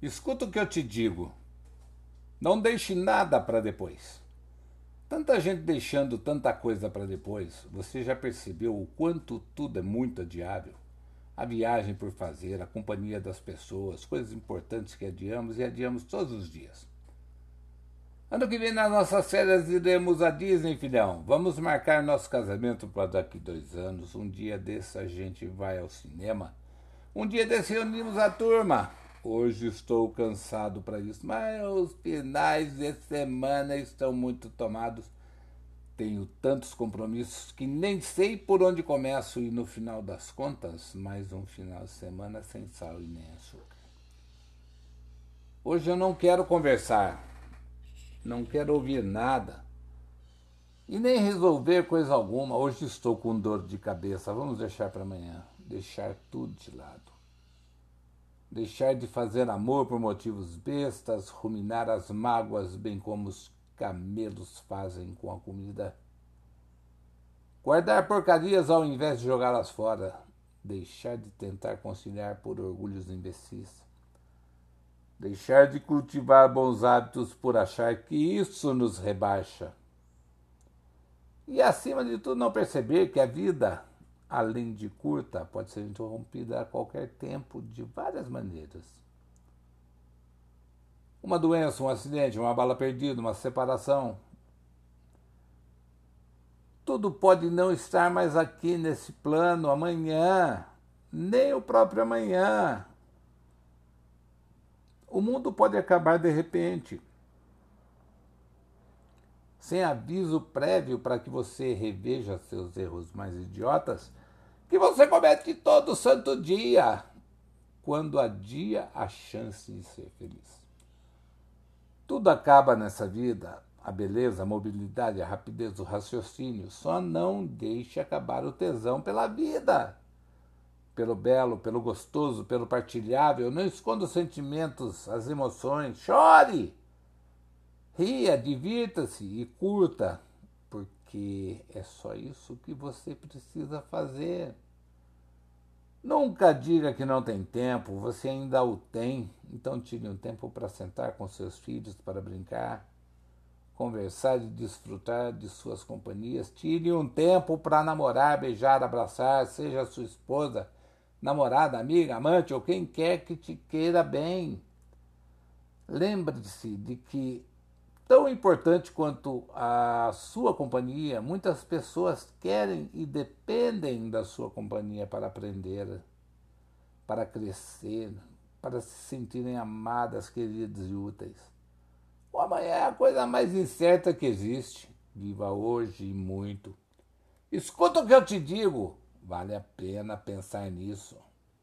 Escuta o que eu te digo. Não deixe nada para depois. Tanta gente deixando tanta coisa para depois, você já percebeu o quanto tudo é muito adiável? A viagem por fazer, a companhia das pessoas, coisas importantes que adiamos e adiamos todos os dias. Ano que vem, nas nossas férias, iremos a Disney, filhão. Vamos marcar nosso casamento para daqui dois anos. Um dia desse a gente vai ao cinema. Um dia desse reunimos a turma. Hoje estou cansado para isso, mas os finais de semana estão muito tomados. Tenho tantos compromissos que nem sei por onde começo e no final das contas, mais um final de semana sem sal e nem açúcar. Hoje eu não quero conversar, não quero ouvir nada e nem resolver coisa alguma. Hoje estou com dor de cabeça. Vamos deixar para amanhã, deixar tudo de lado deixar de fazer amor por motivos bestas, ruminar as mágoas, bem como os camelos fazem com a comida. Guardar porcarias ao invés de jogá-las fora, deixar de tentar conciliar por orgulhos imbecis. Deixar de cultivar bons hábitos por achar que isso nos rebaixa. E acima de tudo, não perceber que a vida além de curta, pode ser interrompida a qualquer tempo de várias maneiras. Uma doença, um acidente, uma bala perdida, uma separação. Tudo pode não estar mais aqui nesse plano amanhã, nem o próprio amanhã. O mundo pode acabar de repente, sem aviso prévio para que você reveja seus erros mais idiotas que você comete todo santo dia, quando adia a chance de ser feliz. Tudo acaba nessa vida, a beleza, a mobilidade, a rapidez, o raciocínio, só não deixe acabar o tesão pela vida. Pelo belo, pelo gostoso, pelo partilhável, não esconda os sentimentos, as emoções, chore! Ria, divirta-se e curta porque é só isso que você precisa fazer. Nunca diga que não tem tempo, você ainda o tem, então tire um tempo para sentar com seus filhos para brincar, conversar e desfrutar de suas companhias. Tire um tempo para namorar, beijar, abraçar, seja sua esposa, namorada, amiga, amante ou quem quer que te queira bem. Lembre-se de que tão importante quanto a sua companhia, muitas pessoas querem e dependem da sua companhia para aprender, para crescer, para se sentirem amadas, queridas e úteis. O amanhã é a coisa mais incerta que existe. Viva hoje e muito. Escuta o que eu te digo. Vale a pena pensar nisso.